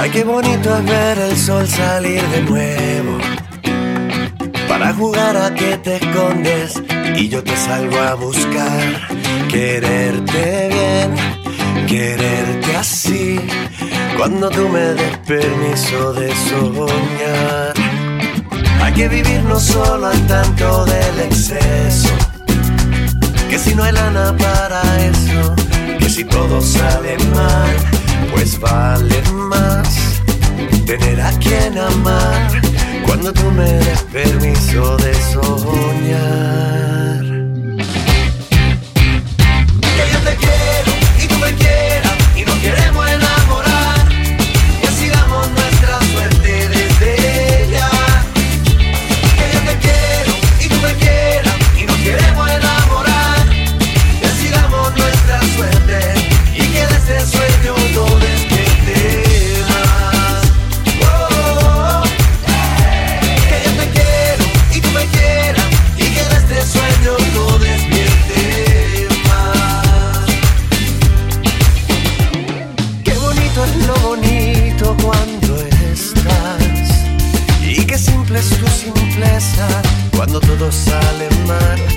Ay, qué bonito es ver el sol salir de nuevo. Para jugar a que te escondes y yo te salgo a buscar. Quererte bien, quererte así. Cuando tú me des permiso de soñar. Hay que vivir no solo al tanto del exceso. Que si no hay lana para eso si todo sale mal, pues vale más tener a quien amar cuando tú me des permiso de soñar. sale mal.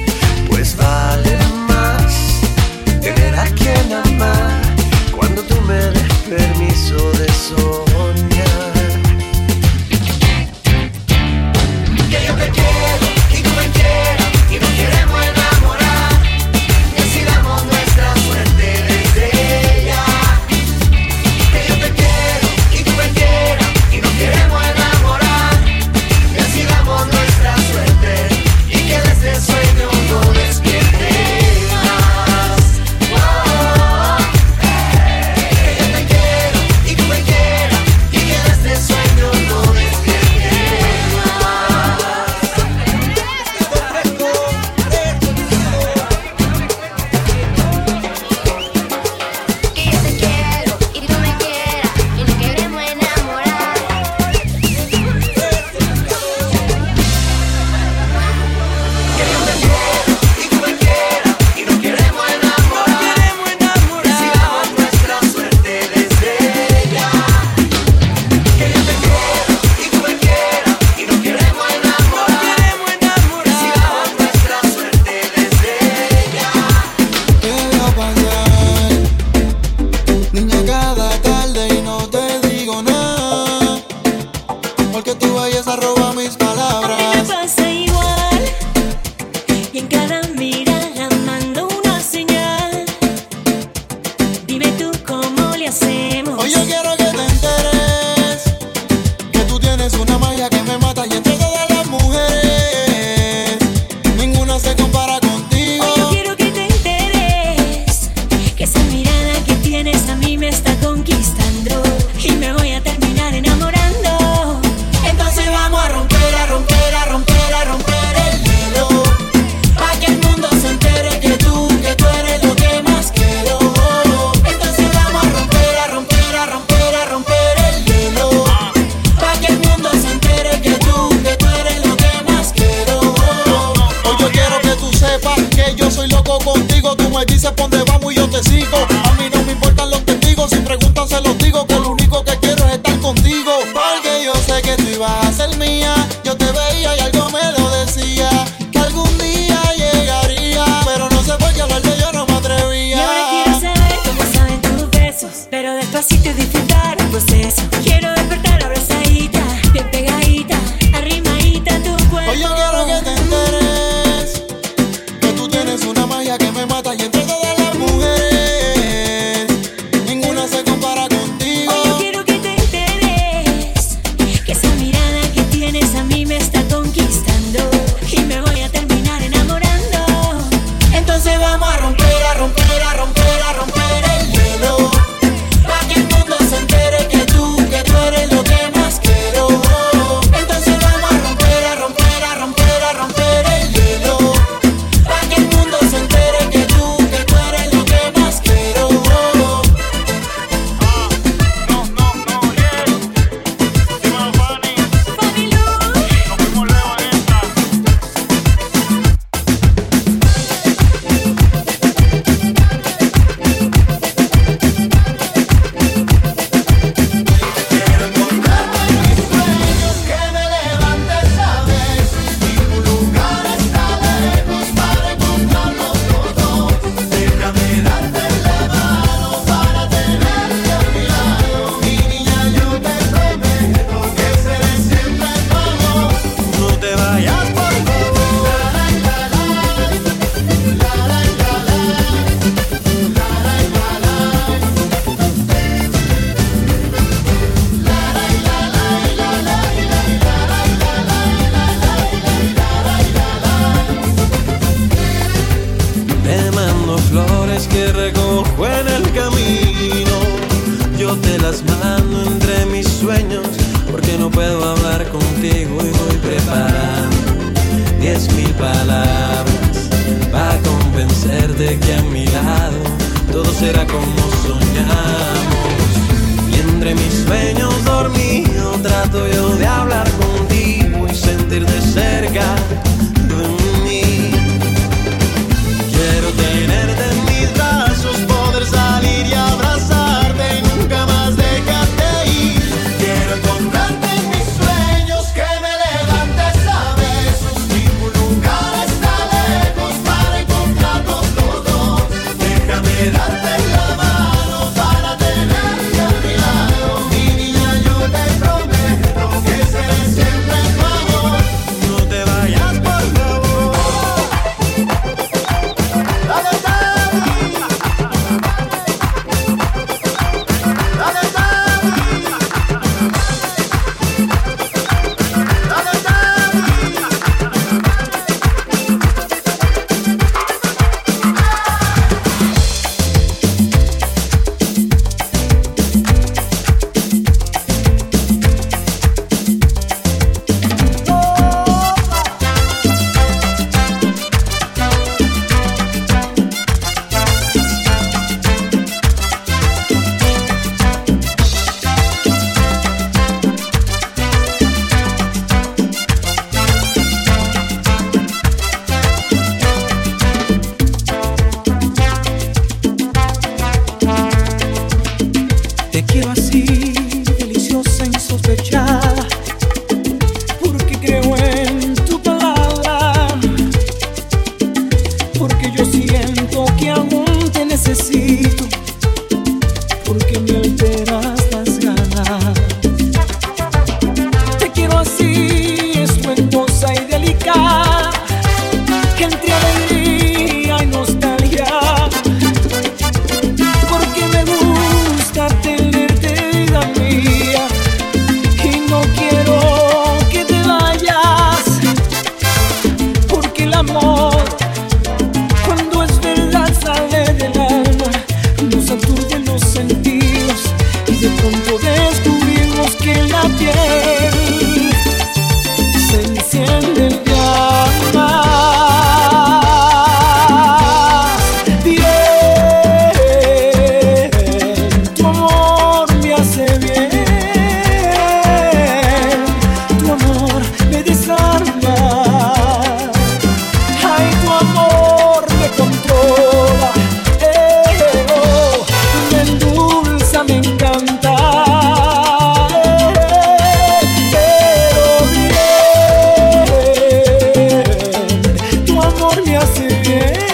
Amor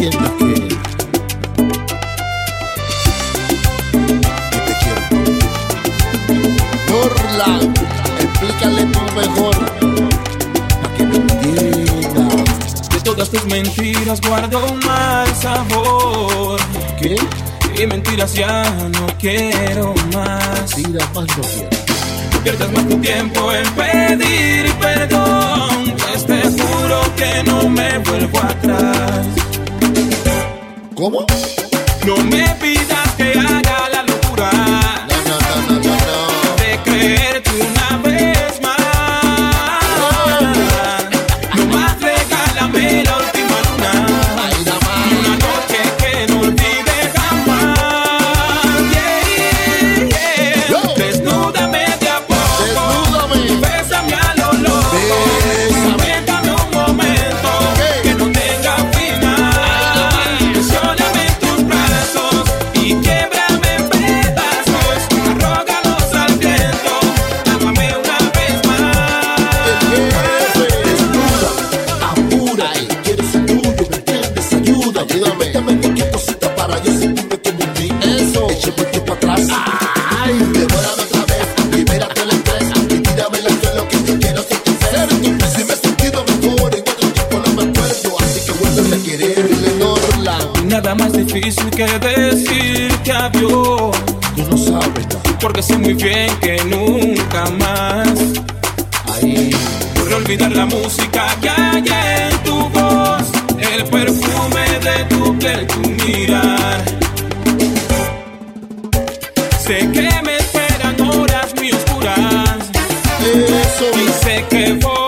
sientas que te quiero. Norland, explícale tú mejor a que me. De todas tus mentiras guardo un mal sabor. ¿Qué? Y mentiras ya no quiero más. Mentiras más no quiero. Pierdas más tu tiempo en pedir perdón. Pues te juro que no me vuelvo atrás. ¿Cómo? No me difícil que decirte adiós. Tú no sabes, ¿no? porque sé muy bien que nunca más. Ahí. Olvidar la música que hay en tu voz, el perfume de tu piel, tu mirar. Sé que me esperan horas muy oscuras. Eso. Y sé que voy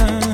nada.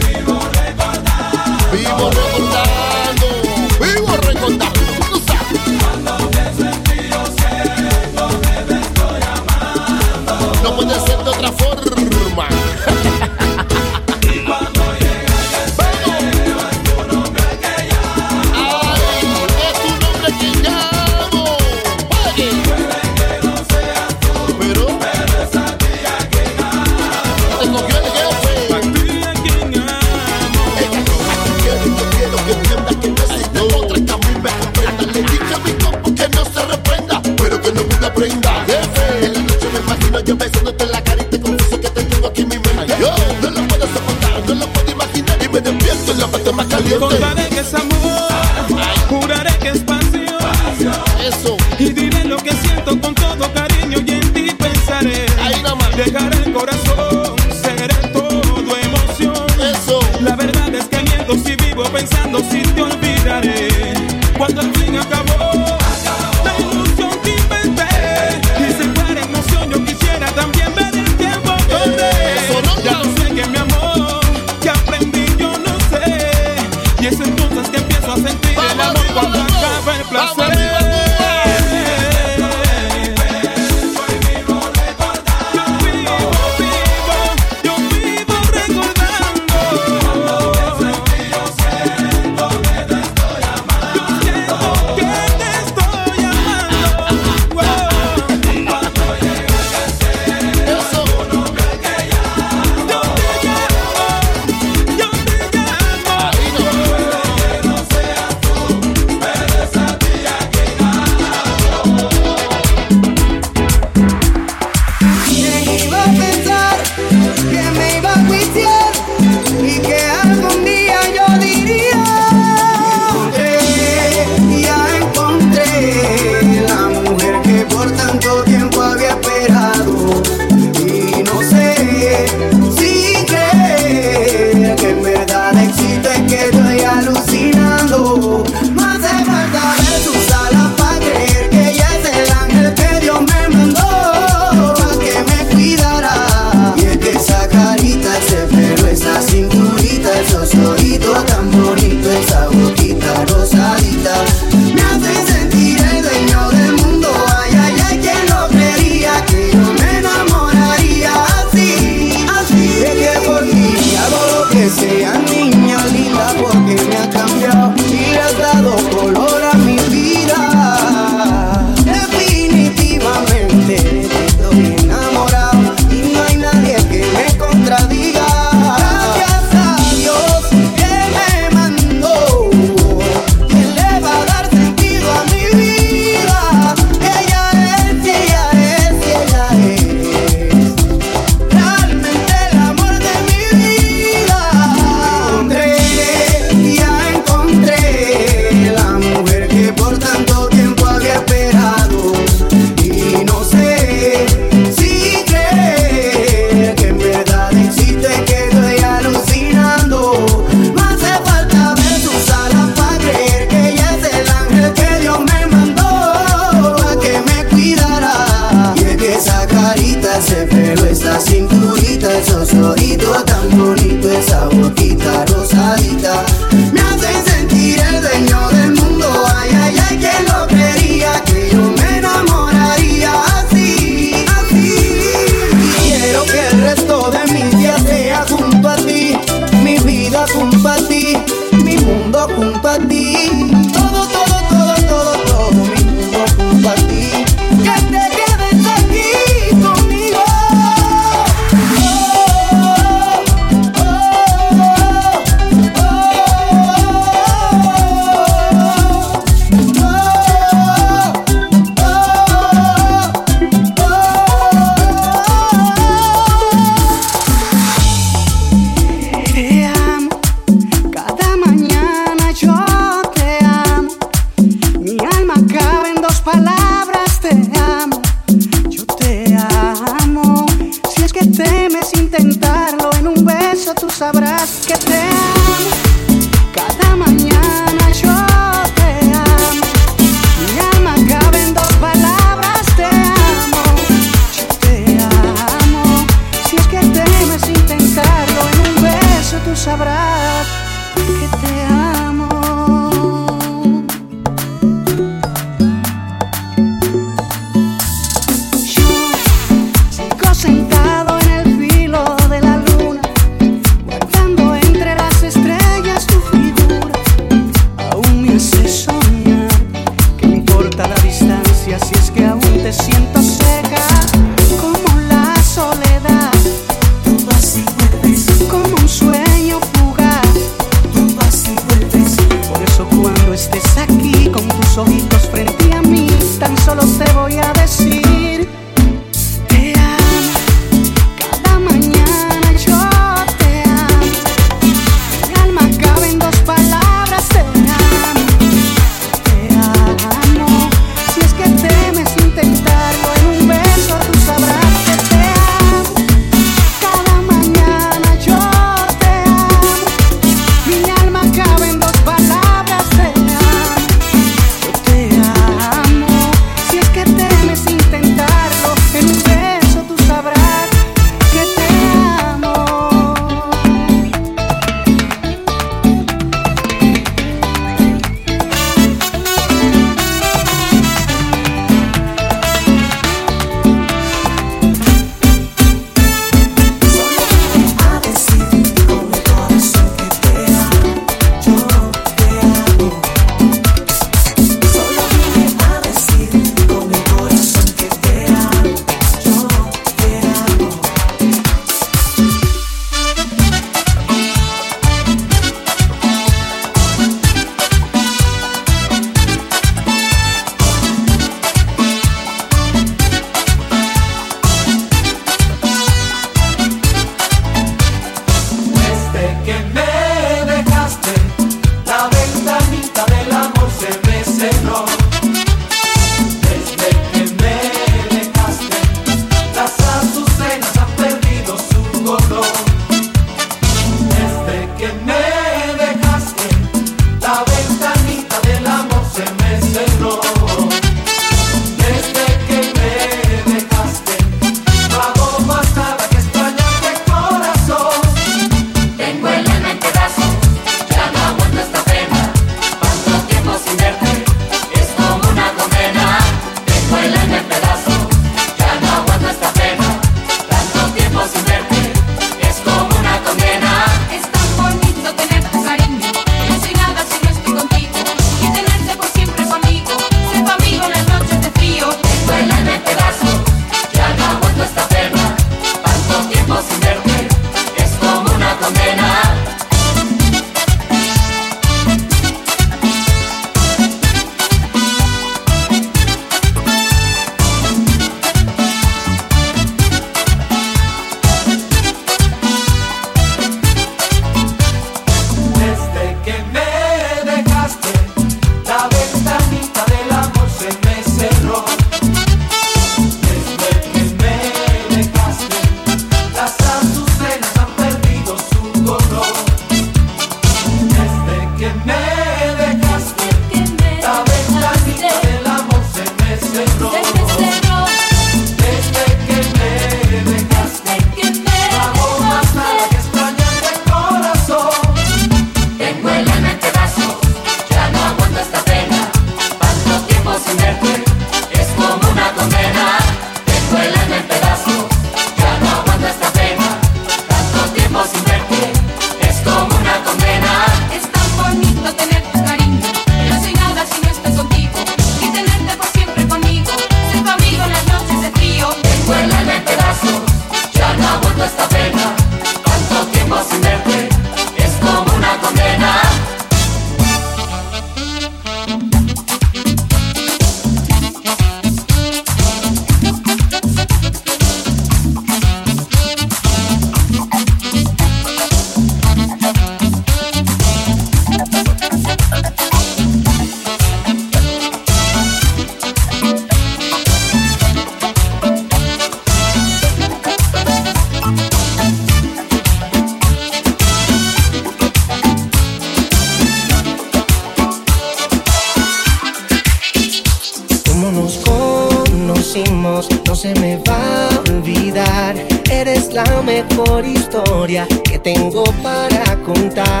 que tengo para contar.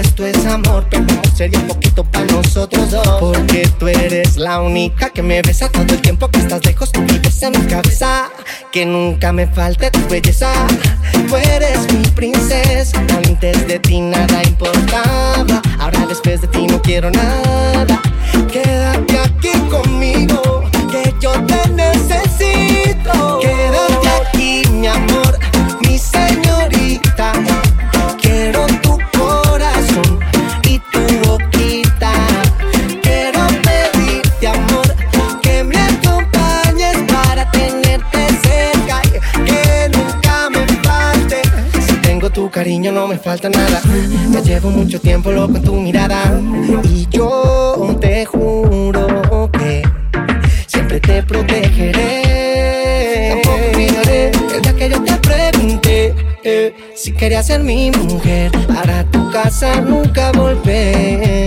esto es amor, pero sería un poquito para nosotros dos. Porque tú eres la única que me besa todo el tiempo que estás lejos. Tú vives en mi cabeza, que nunca me falte tu belleza. Tú eres mi princesa, antes de ti nada importaba. Ahora después de ti no quiero nada. cariño no me falta nada. Me llevo mucho tiempo loco en tu mirada. Y yo te juro que siempre te protegeré. Tampoco olvidaré el día que yo te pregunté eh, si querías ser mi mujer. Para tu casa nunca volver.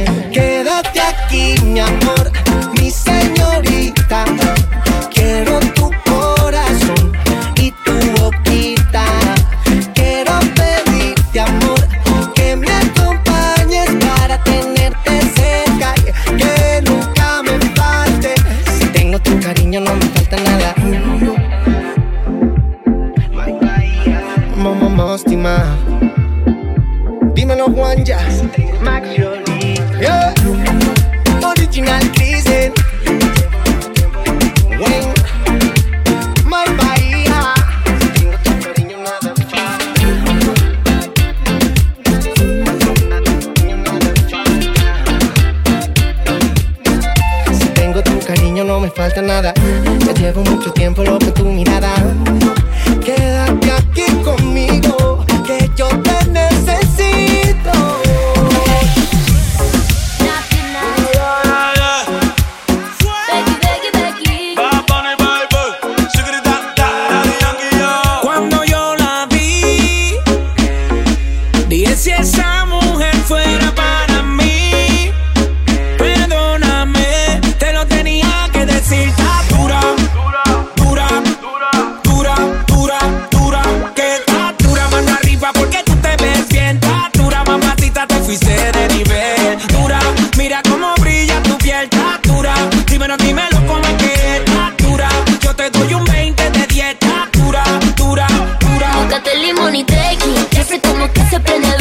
como que se prende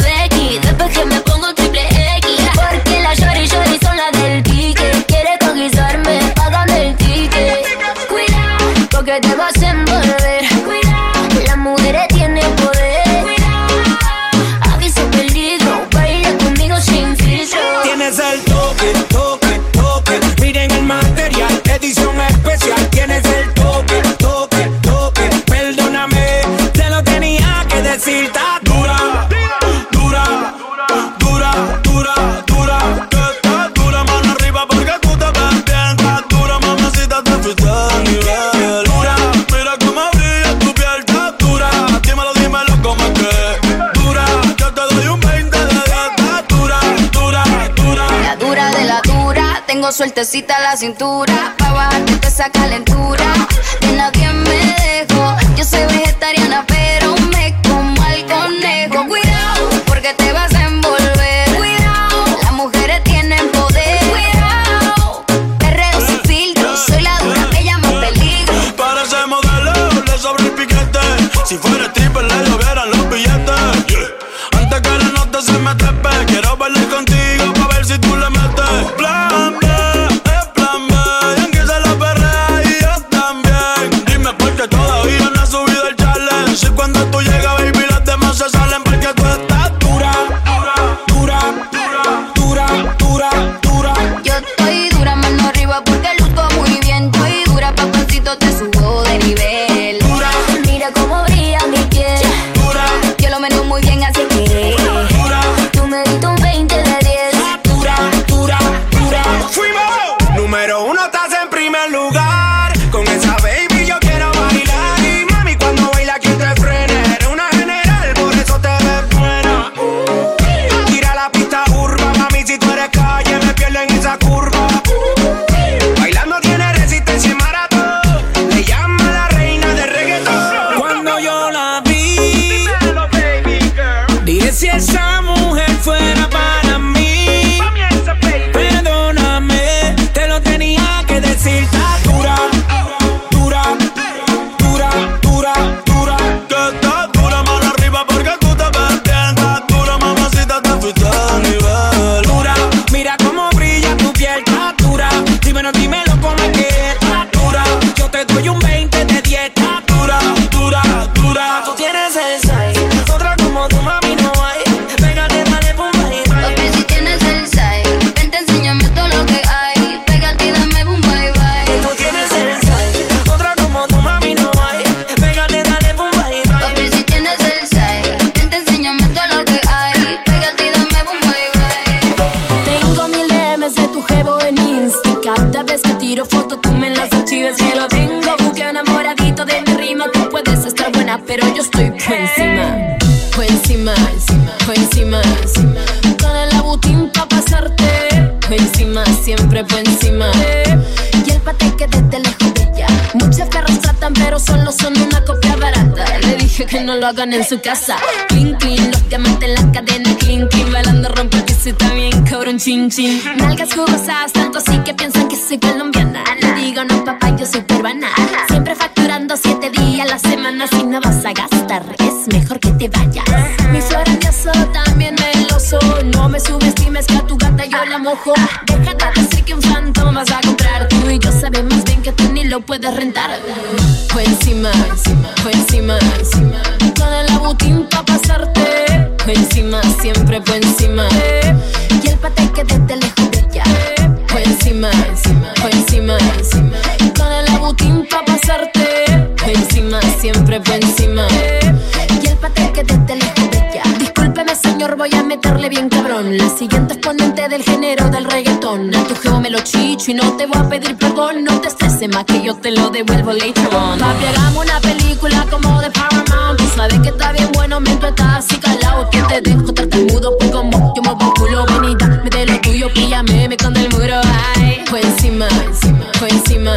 sueltecita la cintura, pa' bajarte esa calentura. Lo hagan en su casa. Clean, clean, los diamantes en las cadenas. Clean, clean, bailando rompe el piso y también cabrón, chin, chin. Nalgas jugosas, tanto así que piensan que soy colombiana. Le digo, no, papá, yo soy peruana. Siempre facturando siete días a la semana. Si no vas a gastar, es mejor que te vayas. Mi flor grandioso, también meloso. No me subestimes que a tu gata yo la mojo. Deja de decir que un fantoma vas a comprar. Tú y yo sabemos bien que tú ni lo puedes rentar. Fue encima, fue encima, con el abutín pa' pasarte. Encima, siempre fue encima. Y el pate que desde lejos brilla. Fue encima, fue encima, con el abutín pa' pasarte. Encima, siempre fue encima. Y el pate que desde lejos brilla. Discúlpeme, señor, voy a meterle bien cabrón. La siguiente exponente del género del reggaetón. A tu geo me lo chicho y no te voy a pedir perdón. No te estreses más que yo te lo devuelvo later on. Papi, hagamos una película como de Paramount. Tú estás así calado. Que te dejo tartamudo, pues como yo me voy culo. Ven y dame de lo tuyo, píllame, me con el muro. Ay, fue encima, fue encima,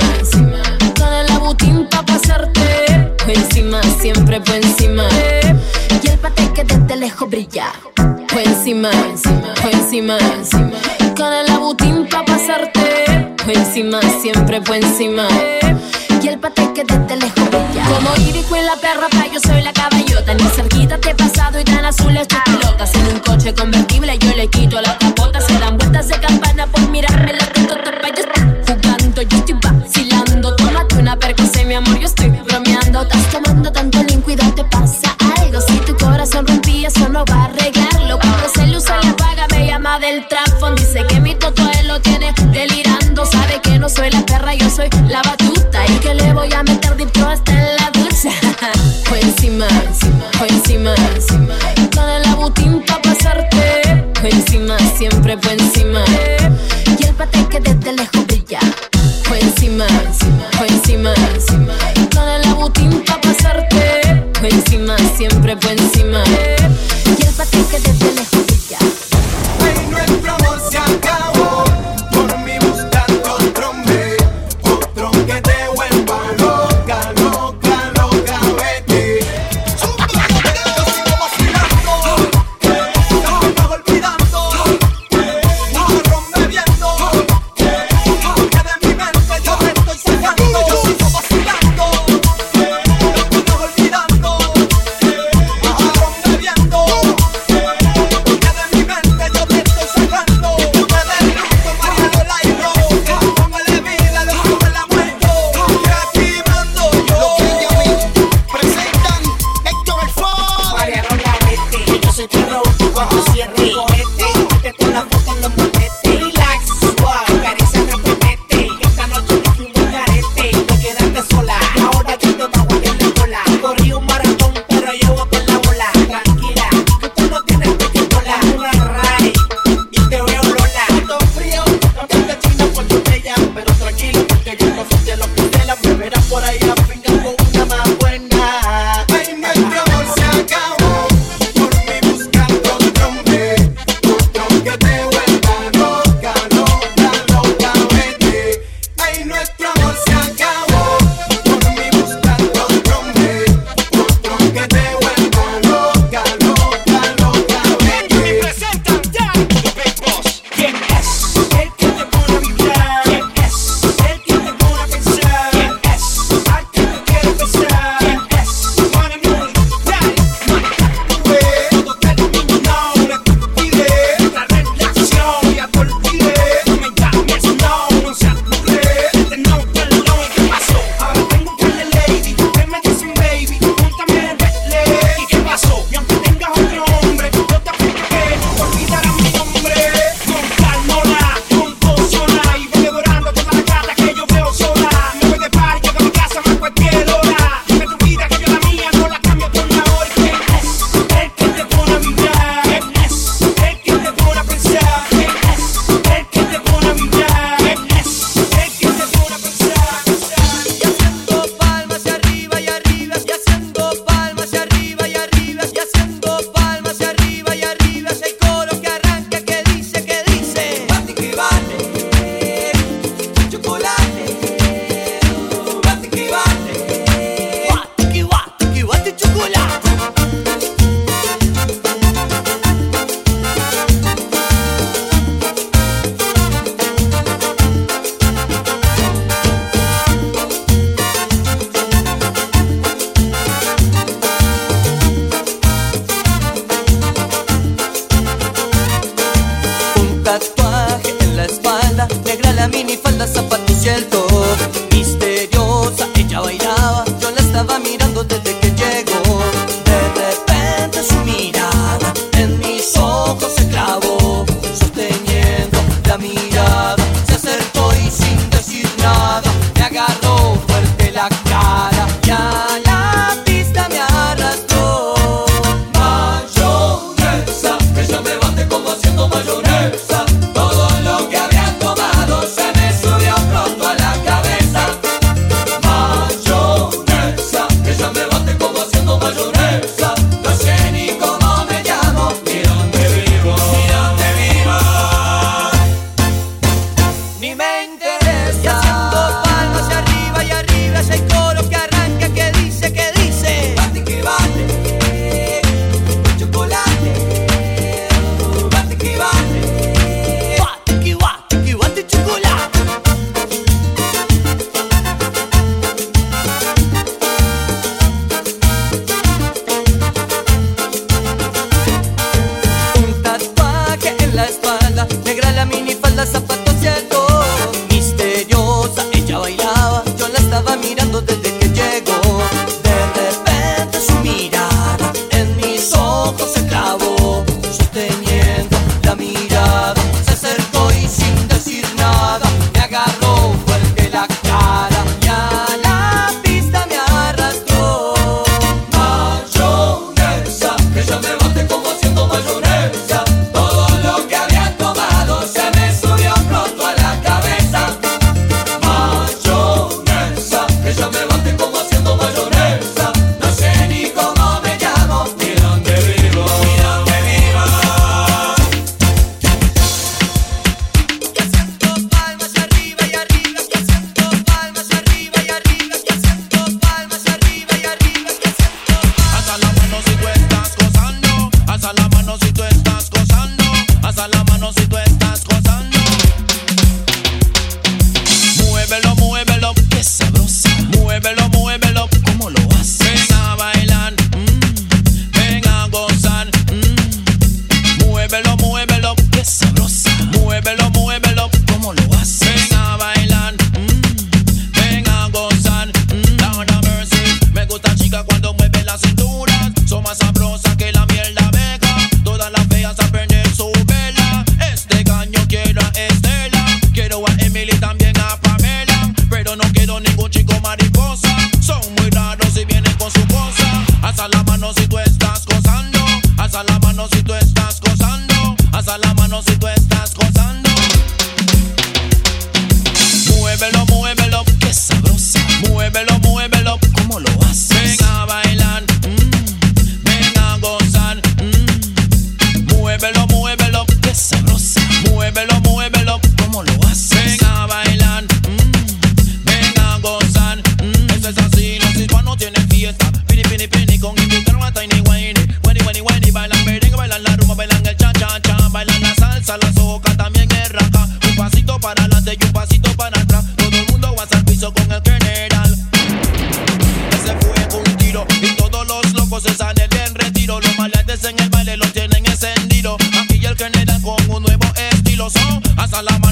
con el abutín pa' pasarte. Fue encima, siempre fue encima. Y el pate que desde lejos brilla. Fue encima, fue encima, con el abutín pa' pasarte. Fue encima, siempre fue encima. Y el pate que desde lejos brilla. Como Irico en la perra, pa' yo la caballota. Ni cerquita te he pasado y tan azules tus pelotas. En un coche convertible yo le quito la capota. Se dan vueltas de campana por mirarme la tetota. Pa' yo jugando, yo estoy vacilando. Tómate una percocé, mi amor, yo estoy bromeando. Estás tomando tanto lean, cuidado, te pasa algo. Si tu corazón rompía, eso no va a arreglarlo. Cuando se le usa y apaga, me llama del trafón. Dice que mi toto él lo tiene delirando. Sabe que no soy la perra, yo soy la batuta. Y que le voy a meter encima, fue encima. Con el abutín pa' pasarte. Fue encima, siempre fue encima. Y el pate que desde lejos brilla. Fue encima, fue encima. Con el abutín pa' pasarte. Fue encima, siempre fue encima.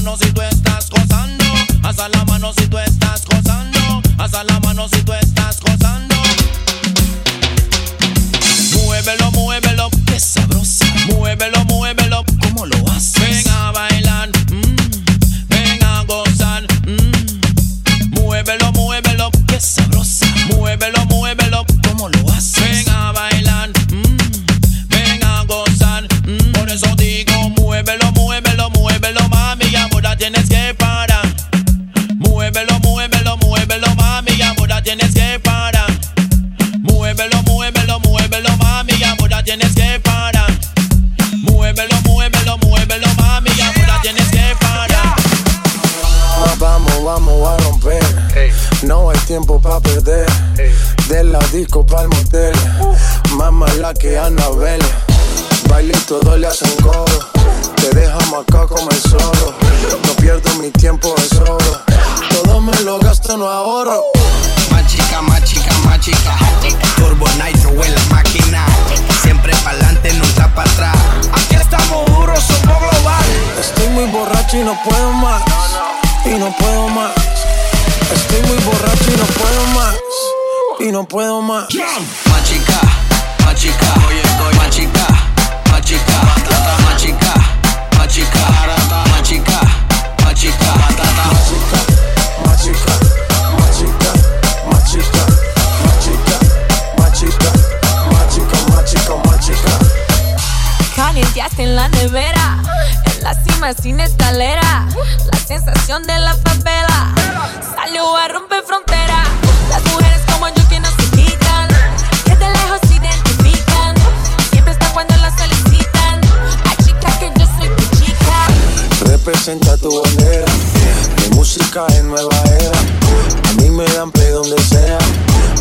mano si tú estás gozando. Alza la mano si tú estás gozando. Alza la mano si tú estás representa tu bandera. Mi música es nueva era. A mí me dan play donde sea.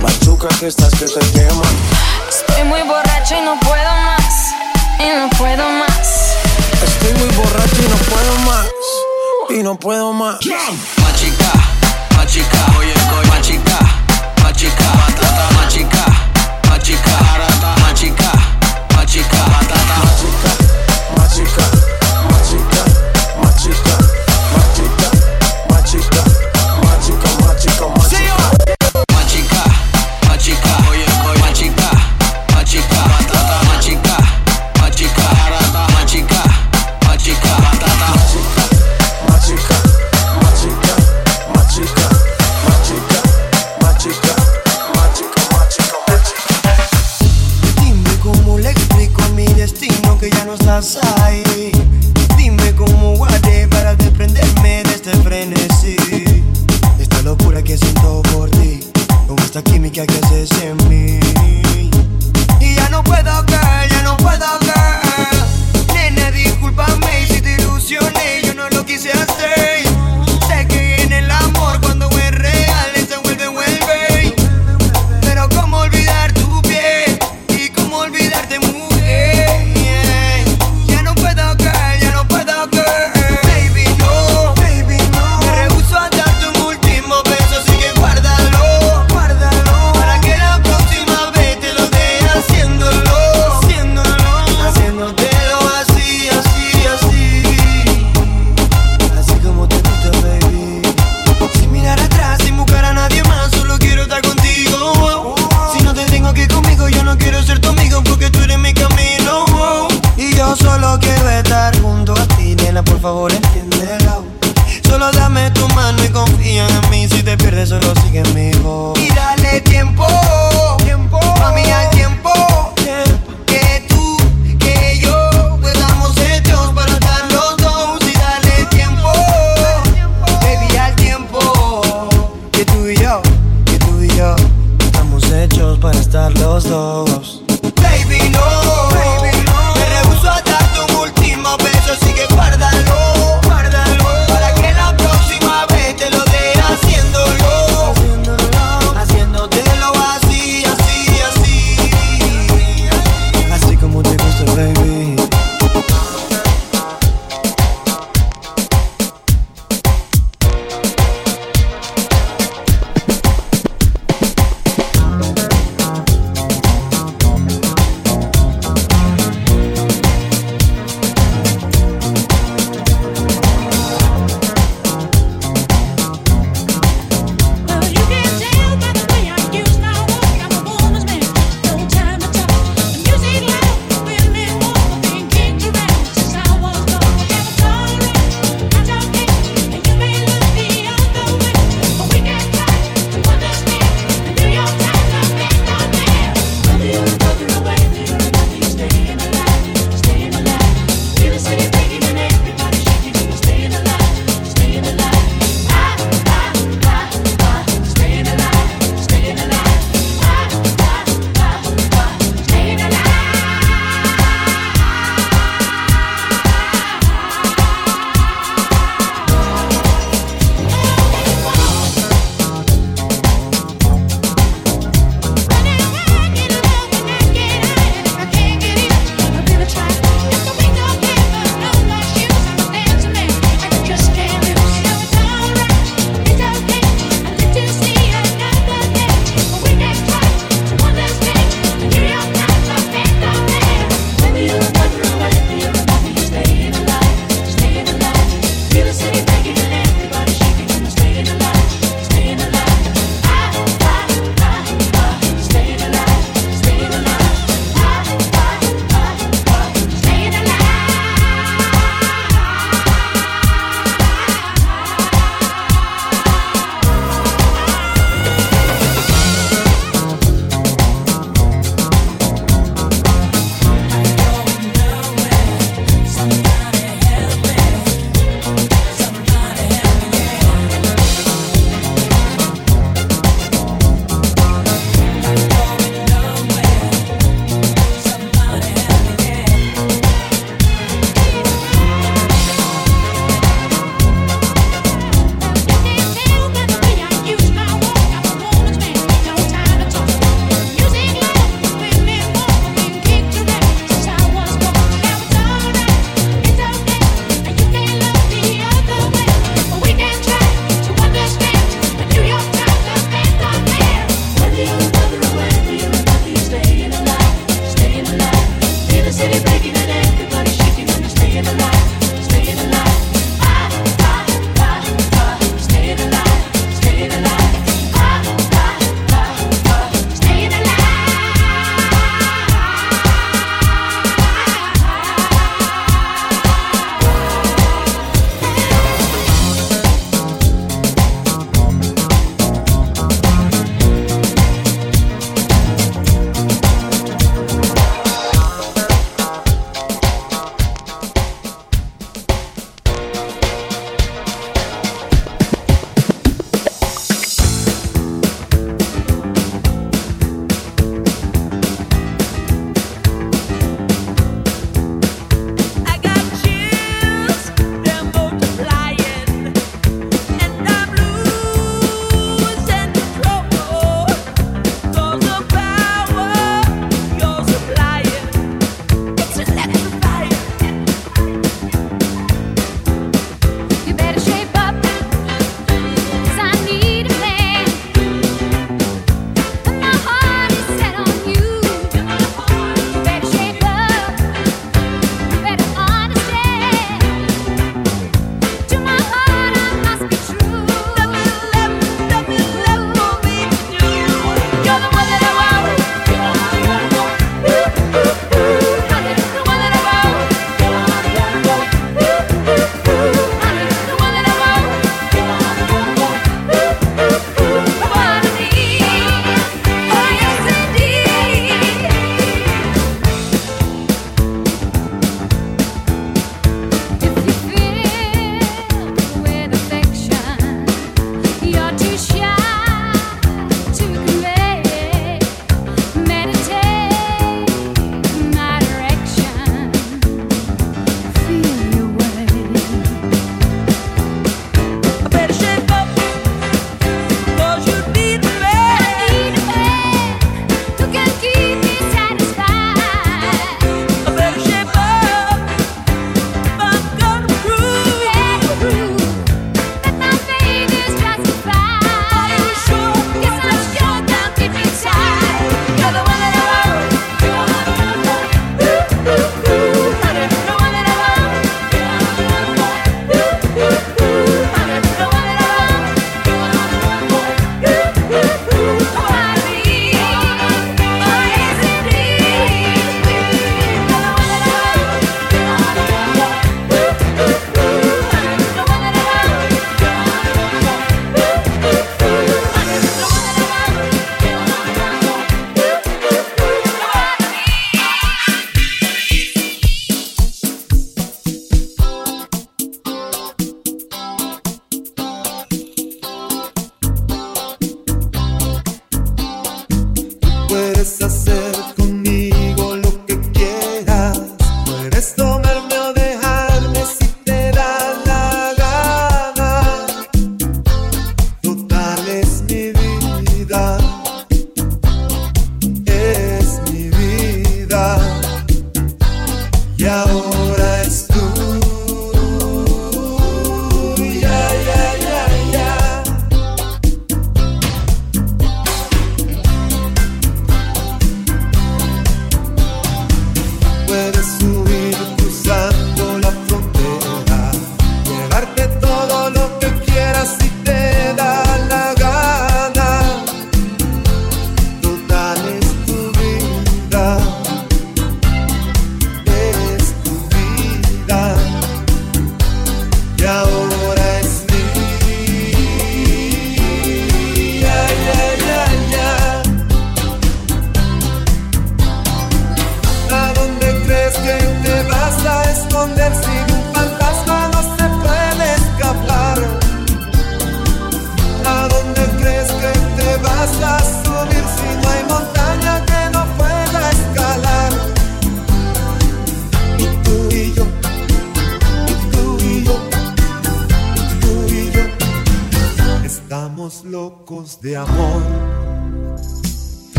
Machuca que estás que te quema. Estoy muy borracho y no puedo más. Y no puedo más. Estoy muy borracho y no puedo más. Y no puedo más. Machica, machica, oye, oye. Machica, machica, patata. Machica, machica, machica, machica, patata. Machica, machica.